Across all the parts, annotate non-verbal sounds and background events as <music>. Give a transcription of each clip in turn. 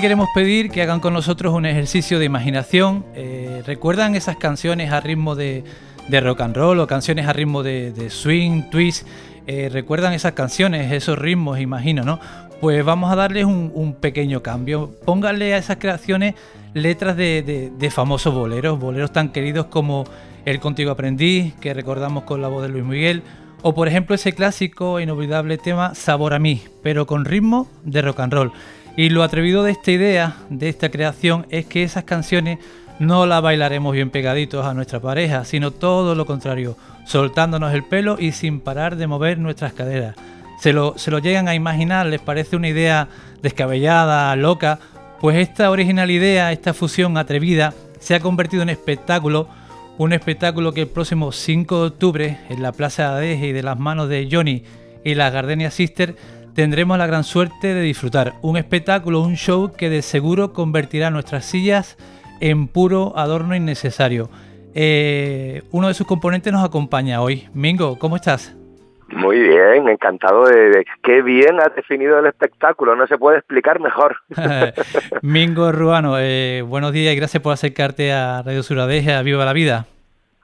Queremos pedir que hagan con nosotros un ejercicio de imaginación. Eh, ¿Recuerdan esas canciones a ritmo de, rock and roll o canciones a ritmo de, swing, twist? Eh, ¿Recuerdan esas canciones, esos ritmos, imagino, no? Pues vamos a darles un, pequeño cambio. Pónganle a esas creaciones letras de, de, famosos boleros, boleros tan queridos como El Contigo Aprendí, que recordamos con la voz de Luis Miguel, o por ejemplo ese clásico e inolvidable tema Sabor a mí, pero con ritmo de rock and roll. Y lo atrevido de esta idea, de esta creación, es que esas canciones no las bailaremos bien pegaditos a nuestra pareja, sino todo lo contrario, soltándonos el pelo y sin parar de mover nuestras caderas. Se lo, se lo llegan a imaginar, les parece una idea descabellada, loca, pues esta original idea, esta fusión atrevida, se ha convertido en espectáculo, un espectáculo que el próximo 5 de octubre en la Plaza de Adeje y de las manos de Johnny y la Gardenia Sister tendremos la gran suerte de disfrutar un espectáculo, un show que de seguro convertirá nuestras sillas en puro adorno innecesario. Eh, uno de sus componentes nos acompaña hoy. Mingo, ¿cómo estás? Muy bien, encantado de, qué bien has definido el espectáculo, no se puede explicar mejor. <laughs> <laughs> Mingo Ruano, eh, buenos días y gracias por acercarte a Radio Suradeja, a Viva la Vida.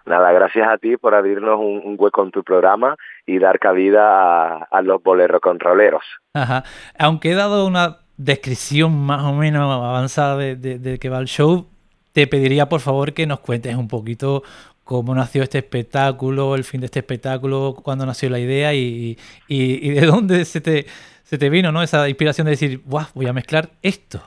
Nada, gracias a ti por abrirnos un, hueco en tu programa y dar cabida a, los boleros controleros. Ajá. Aunque he dado una descripción más o menos avanzada de, de, que va el show, te pediría por favor que nos cuentes un poquito cómo nació este espectáculo, el fin de este espectáculo, cuándo nació la idea y, y, de dónde se te, se te vino ¿no? esa inspiración de decir, voy a mezclar esto.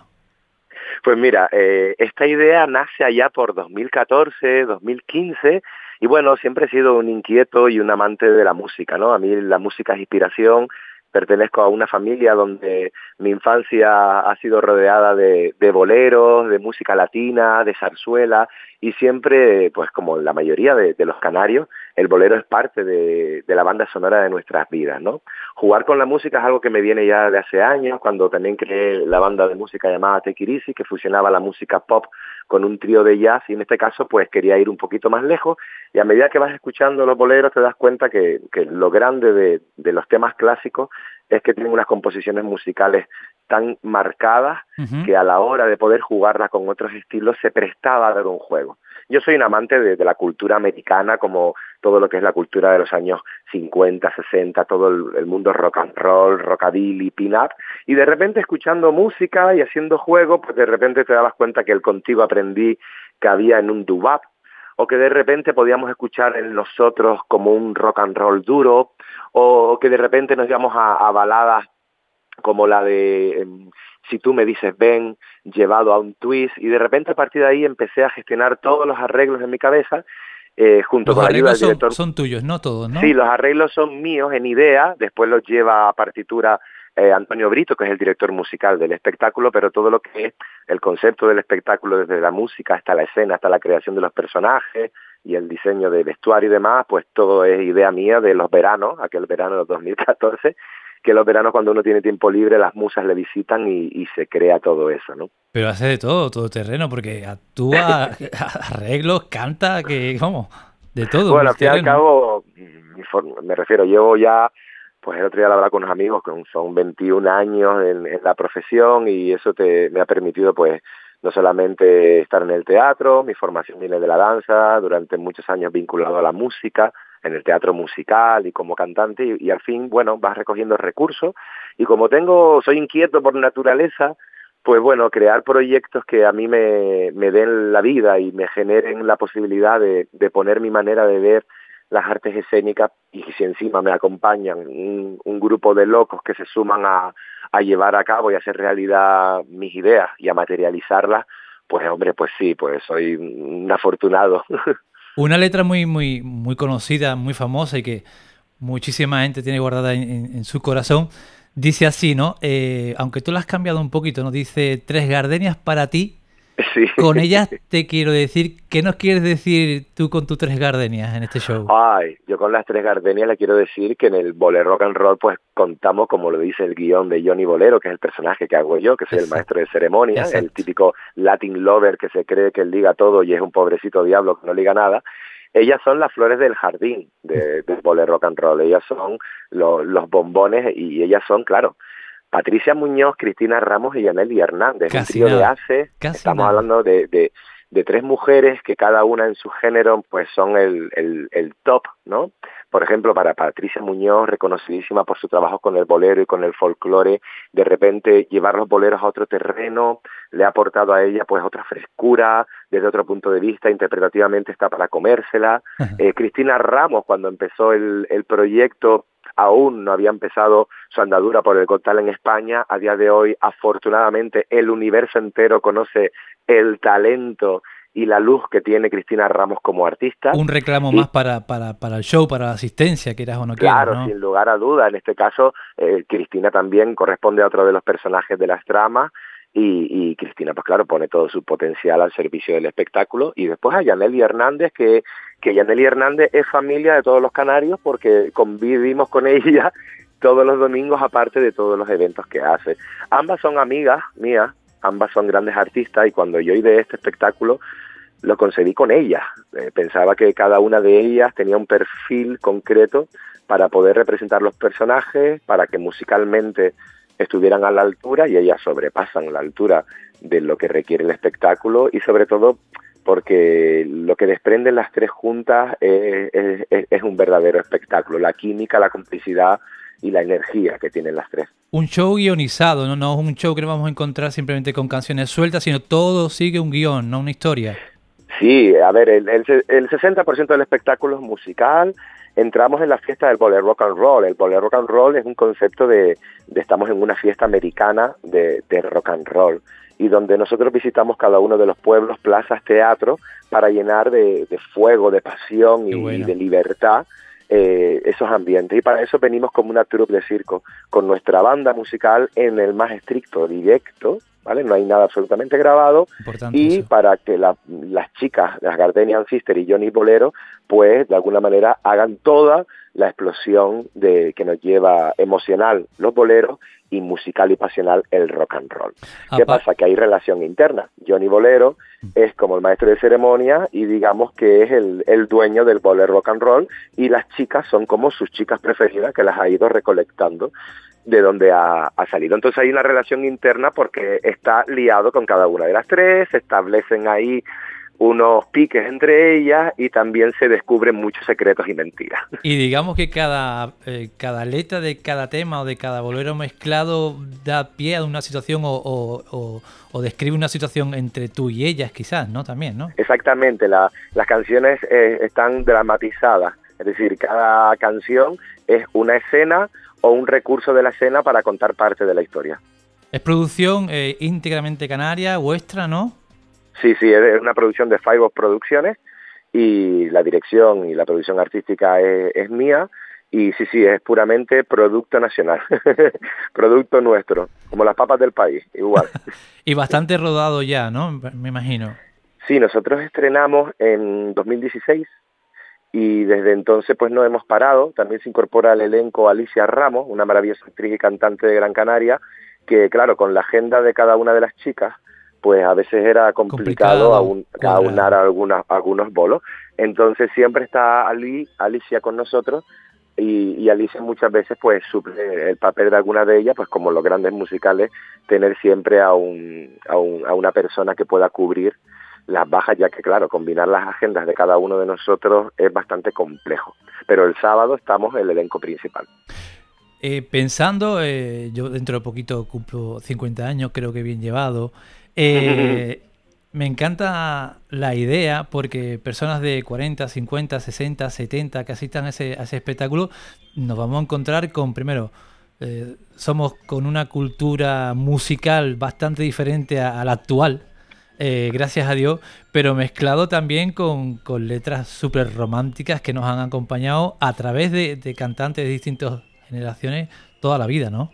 Pues mira, eh, esta idea nace allá por 2014, 2015 y bueno, siempre he sido un inquieto y un amante de la música, ¿no? A mí la música es inspiración, pertenezco a una familia donde mi infancia ha sido rodeada de, de, boleros, de música latina, de zarzuela, y siempre, pues como la mayoría de, los canarios, el bolero es parte de, la banda sonora de nuestras vidas, ¿no? Jugar con la música es algo que me viene ya de hace años, cuando también creé la banda de música llamada Tequirisi, que fusionaba la música pop con un trío de jazz, y en este caso, pues quería ir un poquito más lejos, y a medida que vas escuchando los boleros te das cuenta que, que lo grande de, de los temas clásicos es que tienen unas composiciones musicales tan marcadas que a la hora de poder jugarla con otros estilos se prestaba a dar un juego. Yo soy un amante de, la cultura americana, como todo lo que es la cultura de los años 50, 60, todo el, mundo rock and roll, rockabilly, pin-up, y de repente escuchando música y haciendo juego, pues de repente te dabas cuenta que el contigo aprendí que había en un dubap, o que de repente podíamos escuchar en nosotros como un rock and roll duro, o que de repente nos íbamos a, baladas como la de em, Si tú me dices ven, llevado a un twist, y de repente a partir de ahí empecé a gestionar todos los arreglos en mi cabeza, eh, junto con la ayuda del director. Son, tuyos, no todos, ¿no? Sí, los arreglos son míos en idea, después los lleva a partitura eh, Antonio Brito, que es el director musical del espectáculo, pero todo lo que es el concepto del espectáculo, desde la música hasta la escena, hasta la creación de los personajes y el diseño de vestuario y demás, pues todo es idea mía de los veranos, aquel verano de 2014, que los veranos cuando uno tiene tiempo libre, las musas le visitan y, se crea todo eso, ¿no? Pero hace de todo, todo terreno, porque actúa, <laughs> arreglos, canta, que, ¿cómo? De todo. Bueno, al fin y al cabo, me refiero, llevo ya pues el otro día hablaba con unos amigos que son 21 años en, la profesión y eso te, me ha permitido pues no solamente estar en el teatro, mi formación viene de la danza, durante muchos años vinculado a la música, en el teatro musical y como cantante y, al fin, bueno, vas recogiendo recursos y como tengo, soy inquieto por naturaleza, pues bueno, crear proyectos que a mí me, me den la vida y me generen la posibilidad de, de poner mi manera de ver las artes escénicas y si encima me acompañan un, grupo de locos que se suman a, a, llevar a cabo y hacer realidad mis ideas y a materializarlas, pues hombre, pues sí, pues soy un afortunado. <laughs> Una letra muy, muy, muy conocida, muy famosa y que muchísima gente tiene guardada en, su corazón, dice así, ¿no? Eh, aunque tú la has cambiado un poquito, ¿no? Dice, tres gardenias para ti Con ellas te quiero decir, ¿qué nos quieres decir tú con tus tres gardenias en este show? Ay, yo con las tres gardenias le quiero decir que en el Bolero Rock and Roll pues contamos, como lo dice el guion de Johnny Bolero, que es el personaje que hago yo, que soy el maestro de ceremonia, el típico Latin lover que se cree que él diga todo y es un pobrecito diablo que no liga nada. Ellas son las flores del jardín de, del Bolero Rock and Roll, ellas son los bombones y ellas son, claro, Patricia Muñoz, Cristina Ramos y Yaneli Hernández, un trío de ACE. Estamos hablando de, de, de, tres mujeres que cada una en su género pues son el, el, el top, ¿no? Por ejemplo, para Patricia Muñoz, reconocidísima por su trabajo con el bolero y con el folclore, de repente llevar los boleros a otro terreno le ha aportado a ella pues otra frescura, desde otro punto de vista, interpretativamente está para comérsela. Eh, Cristina Ramos, cuando empezó el, el proyecto, aún no había empezado su andadura por el Cotal en España. A día de hoy, afortunadamente, el universo entero conoce el talento y la luz que tiene Cristina Ramos como artista. Un reclamo más para, para, para, el show, para la asistencia, quieras o no quieras. Claro, sin lugar a duda. En este caso, eh, Cristina también corresponde a otro de los personajes de las tramas. Y, y, Cristina, pues claro, pone todo su potencial al servicio del espectáculo. Y después a Yaneli Hernández, que, que Yaneli Hernández es familia de todos los canarios porque convivimos con ella <laughs> todos los domingos, aparte de todos los eventos que hace. Ambas son amigas mías, ambas son grandes artistas y cuando yo de este espectáculo lo concebí con ellas. Eh, pensaba que cada una de ellas tenía un perfil concreto para poder representar los personajes, para que musicalmente estuvieran a la altura y ellas sobrepasan la altura de lo que requiere el espectáculo y sobre todo porque lo que desprenden las tres juntas es, es, es un verdadero espectáculo, la química, la complicidad y la energía que tienen las tres. Un show guionizado, ¿no? no es un show que nos vamos a encontrar simplemente con canciones sueltas, sino todo sigue un guion, no una historia. Sí, a ver, el, el, el 60% del espectáculo es musical, entramos en la fiesta del bolero rock and roll. El bolero rock and roll es un concepto de, de estamos en una fiesta americana de, de, rock and roll y donde nosotros visitamos cada uno de los pueblos, plazas, teatros para llenar de, de fuego, de pasión y, bueno. y de libertad eh, esos ambientes. Y para eso venimos como una troupe de circo, con nuestra banda musical en el más estricto directo, ¿vale? No hay nada absolutamente grabado. Importante y eso. para que la, las chicas, las Gardenian Sister y Johnny Bolero, pues de alguna manera hagan toda la explosión de que nos lleva emocional los boleros y musical y pasional el rock and roll. ¿Qué pasa? Que hay relación interna. Johnny Bolero es como el maestro de ceremonia y digamos que es el, el dueño del bolero rock and roll y las chicas son como sus chicas preferidas que las ha ido recolectando de donde ha, ha, salido. Entonces hay una relación interna porque está liado con cada una de las tres, se establecen ahí unos piques entre ellas y también se descubren muchos secretos y mentiras. <laughs> Y digamos que cada, eh, cada letra de cada tema o de cada bolero mezclado da pie a una situación o, o, o, o describe una situación entre tú y ellas quizás, ¿no? También, ¿no? Exactamente, la, las canciones eh, están dramatizadas, es decir, cada canción es una escena o un recurso de la escena para contar parte de la historia. Es producción eh, íntegramente canaria, vuestra, ¿no? Sí, sí, es una producción de Five Producciones y la dirección y la producción artística es, es mía y sí, sí, es puramente producto nacional, <laughs> producto nuestro, como las papas del país, igual. <laughs> y bastante rodado ya, ¿no? Me imagino. Sí, nosotros estrenamos en 2016 y desde entonces pues no hemos parado. También se incorpora al elenco Alicia Ramos, una maravillosa actriz y cantante de Gran Canaria, que claro, con la agenda de cada una de las chicas, pues a veces era complicado, aunar algunas, algunos bolos. Entonces siempre está Ali, Alicia con nosotros y, y, Alicia muchas veces pues suple el papel de alguna de ellas, pues como los grandes musicales, tener siempre a, un, a, un, a una persona que pueda cubrir las bajas, ya que claro, combinar las agendas de cada uno de nosotros es bastante complejo. Pero el sábado estamos en el elenco principal. Eh, pensando, eh, yo dentro de poquito cumplo 50 años, creo que bien llevado. Eh, <laughs> me encanta la idea porque personas de 40, 50, 60, 70 que asistan a ese, a ese espectáculo nos vamos a encontrar con, primero, eh, somos con una cultura musical bastante diferente a, a la actual, eh, gracias a Dios, pero mezclado también con, con letras súper románticas que nos han acompañado a través de, de cantantes de distintas generaciones toda la vida, ¿no?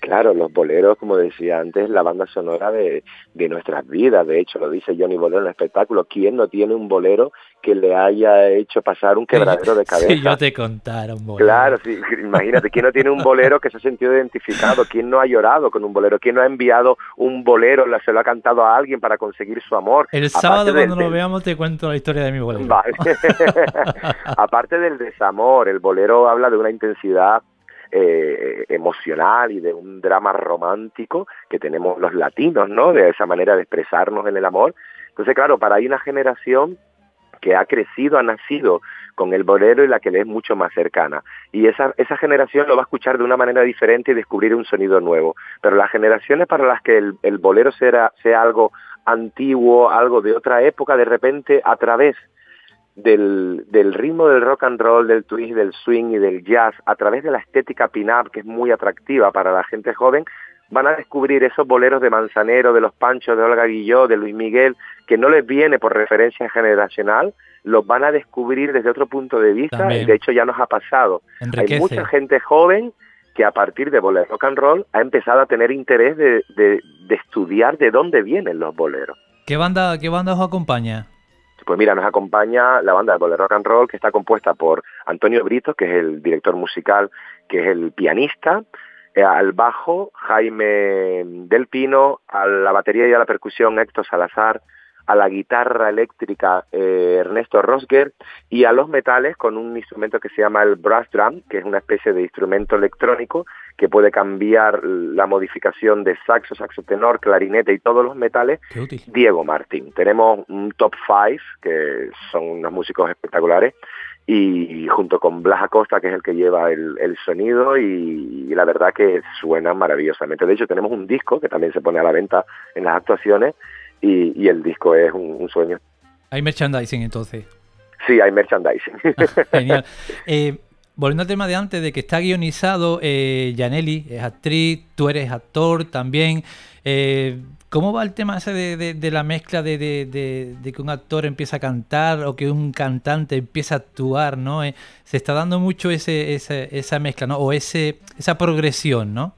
Claro, los boleros, como decía antes, la banda sonora de, de, nuestras vidas. De hecho, lo dice Johnny Bolero en el espectáculo. ¿Quién no tiene un bolero que le haya hecho pasar un quebradero de cabeza? <laughs> Sí, yo te contara un bolero. Claro, sí, imagínate, ¿quién no tiene un bolero que se ha sentido identificado? ¿Quién no ha llorado con un bolero? ¿Quién no ha enviado un bolero, se lo ha cantado a alguien para conseguir su amor? El Aparte sábado cuando del, nos veamos te cuento la historia de mi bolero. Vale. <laughs> Aparte del desamor, el bolero habla de una intensidad eh, emocional y de un drama romántico que tenemos los latinos, ¿no? De esa manera de expresarnos en el amor. Entonces, claro, para ahí una generación que ha crecido, ha nacido con el bolero y la que le es mucho más cercana. Y esa, esa generación lo va a escuchar de una manera diferente y descubrir un sonido nuevo. Pero las generaciones para las que el, el bolero sea, sea algo antiguo, algo de otra época, de repente a través del, del, ritmo del rock and roll, del twist, del swing y del jazz, a través de la estética pin-up, que es muy atractiva para la gente joven, van a descubrir esos boleros de Manzanero, de Los Panchos, de Olga Guilló, de Luis Miguel, que no les viene por referencia generacional, los van a descubrir desde otro punto de vista, y de hecho ya nos ha pasado. Hay mucha gente joven que a partir de bolero rock and roll ha empezado a tener interés de, de, de estudiar de dónde vienen los boleros. ¿Qué banda, qué banda os acompaña? Pues mira, nos acompaña la banda de Rock and Roll que está compuesta por Antonio Brito, que es el director musical, que es el pianista, eh, al bajo Jaime Del Pino, a la batería y a la percusión Héctor Salazar, a la guitarra eléctrica eh, Ernesto Rosger y a los metales con un instrumento que se llama el brass drum, que es una especie de instrumento electrónico que puede cambiar la modificación de saxo, saxo tenor, clarinete y todos los metales, Diego Martín. Tenemos un top five, que son unos músicos espectaculares, y junto con Blas Acosta, que es el que lleva el, sonido, y, y, la verdad que suena maravillosamente. De hecho, tenemos un disco que también se pone a la venta en las actuaciones, y, el disco es un, sueño. Hay merchandising entonces. Sí, hay merchandising. Genial. <laughs> Eh, volviendo al tema de antes, de que está guionizado, eh, es actriz, tú eres actor también. Eh, ¿Cómo va el tema ese de, la mezcla de, que un actor empieza a cantar o que un cantante empieza a actuar, ¿no? Eh, se está dando mucho esa mezcla, ¿no? O esa progresión, ¿no?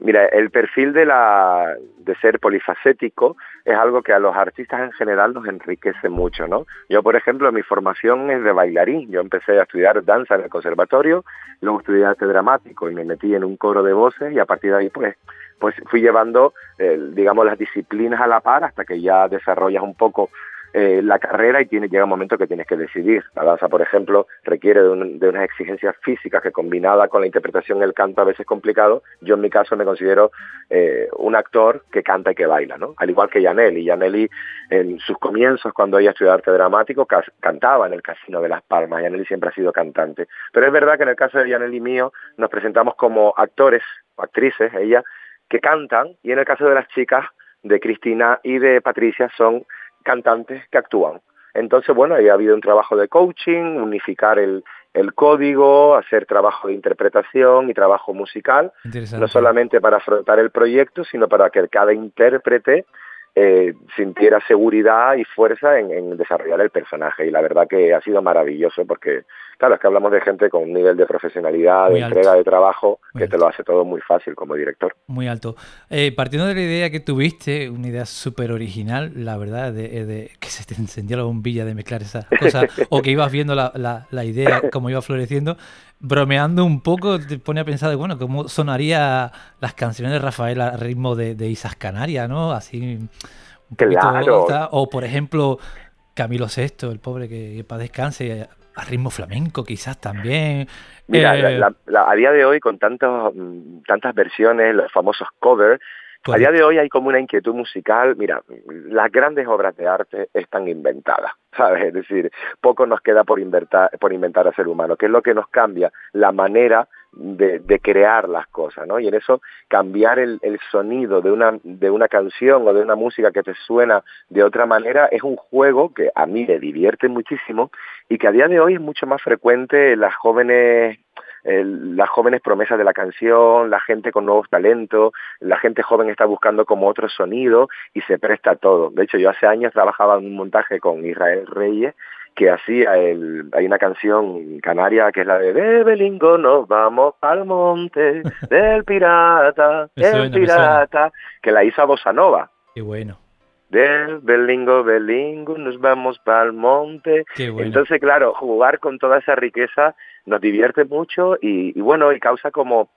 Mira, el perfil de, la, de ser polifacético es algo que a los artistas en general nos enriquece mucho, ¿no? Yo, por ejemplo, mi formación es de bailarín. Yo empecé a estudiar danza en el conservatorio, luego estudié arte dramático y me metí en un coro de voces y a partir de ahí, pues, pues fui llevando, eh, digamos, las disciplinas a la par hasta que ya desarrollas un poco eh, la carrera y tiene, llega un momento que tienes que decidir. La danza, por ejemplo, requiere de, unas exigencias físicas que combinada con la interpretación el canto a veces es complicado. Yo en mi caso me considero eh, un actor que canta y que baila, ¿no? Al igual que Yaneli. Yaneli en sus comienzos, cuando ella estudió arte dramático, cantaba en el Casino de Las Palmas. Yaneli siempre ha sido cantante. Pero es verdad que en el caso de Yaneli mío nos presentamos como actores, o actrices, ella, que cantan y en el caso de las chicas de Cristina y de Patricia son cantantes que actúan. Entonces, bueno, ahí ha habido un trabajo de coaching, unificar el, el código, hacer trabajo de interpretación y trabajo musical, no solamente para afrontar el proyecto, sino para que cada intérprete eh, sintiera seguridad y fuerza en, desarrollar el personaje. Y la verdad que ha sido maravilloso porque, claro, es que hablamos de gente con un nivel de profesionalidad, de entrega de trabajo, que te lo hace todo muy fácil como director. Muy alto. Eh, partiendo de la idea que tuviste, una idea súper original, la verdad, de, que se te encendía la bombilla de mezclar esas cosas, <laughs> o que ibas viendo la, la, idea, como iba floreciendo, bromeando un poco, te pone a pensar de, bueno, cómo sonaría las canciones de Rafael a ritmo de, de Isas Canarias, ¿no? Así un claro. o por ejemplo, Camilo VI, el pobre que, para descanse, a ritmo flamenco quizás también. Mira, eh, a día de hoy con tantos, mm, tantas versiones, los famosos covers, a día de hoy hay como una inquietud musical, mira, las grandes obras de arte están inventadas, <laughs> ¿sabes? Es decir, poco nos queda por inventar, por inventar a ser humano, que es lo que nos cambia la manera de, crear las cosas, ¿no? Y en eso cambiar el, sonido de una, de una canción o de una música que te suena de otra manera es un juego que a mí me divierte muchísimo y que a día de hoy es mucho más frecuente en las jóvenes las jóvenes promesas de la canción, la gente con nuevos talentos, la gente joven está buscando como otro sonido y se presta todo. De hecho, yo hace años trabajaba en un montaje con Israel Reyes que hacía el, hay una canción canaria que es la de De Belingo nos vamos al monte <laughs> del pirata, el pirata, que la hizo a Bossa Nova. Qué bueno. Del Belingo, Belingo, nos vamos para el monte. Qué bueno. Entonces, claro, jugar con toda esa riqueza nos divierte mucho y, bueno, y causa como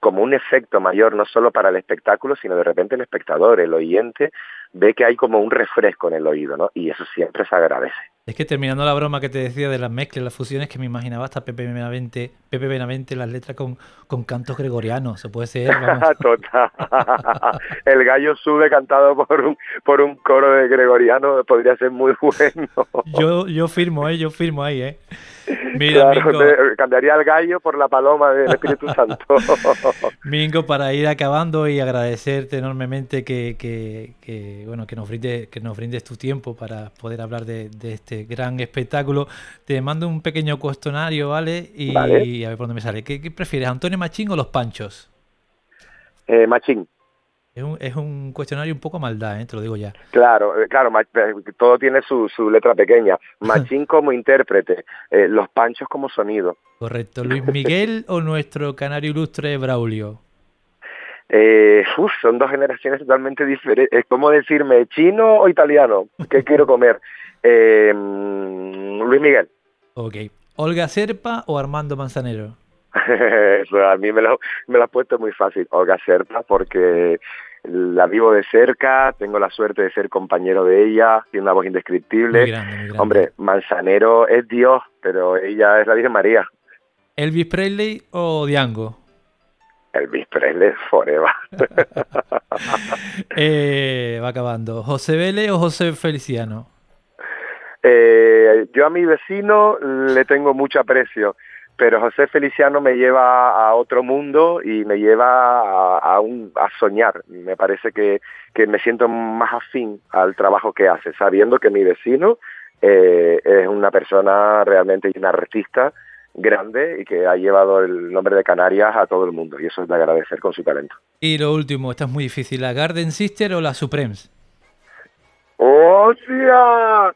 como un efecto mayor no solo para el espectáculo, sino de repente el espectador, el oyente, ve que hay como un refresco en el oído, ¿no? Y eso siempre se agradece. Es que terminando la broma que te decía de las mezclas, las fusiones, que me imaginaba hasta Pepe Benavente, Pepe Benavente las letras con, con cantos gregorianos, se puede ser. <laughs> Total. <laughs> El gallo sube cantado por un, por un coro de gregoriano podría ser muy <laughs> bueno. Yo, yo firmo, ¿eh? yo firmo ahí, ¿eh? Mira, cambiaría el gallo por la paloma del Espíritu Santo. <laughs> Mingo, para ir acabando y agradecerte enormemente que, que, bueno, que nos, brinde, que nos brindes tu tiempo para poder hablar de, este gran espectáculo, te mando un pequeño cuestionario, ¿vale? Y, a ver por dónde me sale. ¿Qué, prefieres, Antonio Machín o Los Panchos? Eh, Machín. Es un, es un cuestionario un poco maldad, ¿eh? te lo digo ya. Claro, eh, claro, eh, todo tiene su, su letra pequeña. <laughs> Machín como intérprete, los panchos como sonido. Correcto. ¿Luis Miguel <laughs> o nuestro canario ilustre Braulio? Eh, son dos generaciones totalmente diferentes. Es como decirme chino o italiano. ¿Qué quiero comer? <laughs> Luis Miguel. Ok. ¿Olga Serpa o Armando Manzanero? <laughs> A mí me lo, me lo ha puesto muy fácil, Olga Serpa, porque la vivo de cerca, tengo la suerte de ser compañero de ella, tiene una voz indescriptible. Hombre, Manzanero es Dios, pero ella es la Virgen María. ¿Elvis Presley o Diango? Elvis Presley forever. <laughs> eh, va acabando. ¿José Vélez o José Feliciano? Eh, yo a mi vecino le tengo mucho aprecio pero José Feliciano me lleva a otro mundo y me lleva a, a, soñar. Me parece que, me siento más afín al trabajo que hace, sabiendo que mi vecino eh, es una persona realmente una artista grande y que ha llevado el nombre de Canarias a todo el mundo y eso es de agradecer con su talento. Y lo último, esta es muy difícil, ¿la Garden Sister o la Supremes? ¡Hostia!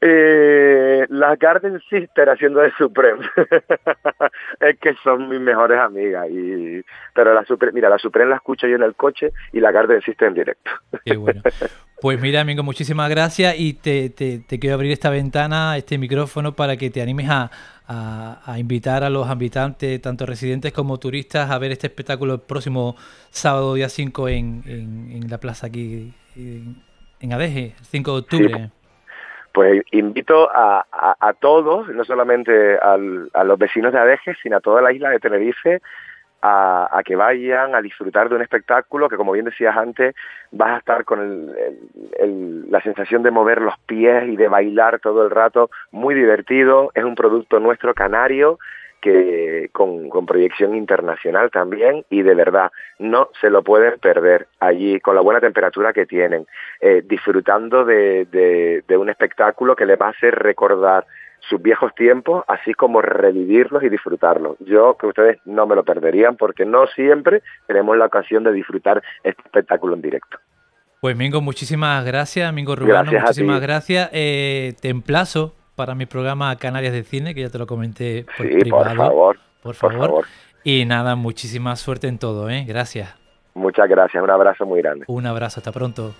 Eh, las Garden Sister haciendo de Supreme. <laughs> es que son mis mejores amigas. Y, pero la Supreme, mira, la Supreme la escucho yo en el coche y la Garden Sister en directo. Qué bueno. Pues mira, amigo, muchísimas gracias y te, te, quiero abrir esta ventana, este micrófono, para que te animes a, a, invitar a los habitantes, tanto residentes como turistas, a ver este espectáculo el próximo sábado, día 5, en, en, la plaza aquí en, en Adeje, el 5 de octubre. Pues invito a, todos, no solamente a los vecinos de Adeje, sino a toda la isla de Tenerife, a, a, que vayan a disfrutar de un espectáculo que, como bien decías antes, vas a estar con la sensación de mover los pies y de bailar todo el rato, muy divertido, es un producto nuestro canario que con, proyección internacional también y de verdad no se lo pueden perder allí con la buena temperatura que tienen, eh, disfrutando de, de, un espectáculo que les va a hacer recordar sus viejos tiempos, así como revivirlos y disfrutarlos. Yo que ustedes no me lo perderían porque no siempre tenemos la ocasión de disfrutar este espectáculo en directo. Pues Mingo, muchísimas gracias, Mingo Rubano, muchísimas gracias. Eh, te emplazo para mi programa Canarias de Cine, que ya te lo comenté por sí, Por favor. Por favor. Y nada, muchísima suerte en todo, ¿eh? Gracias. Muchas gracias, un abrazo muy grande. Un abrazo, hasta pronto.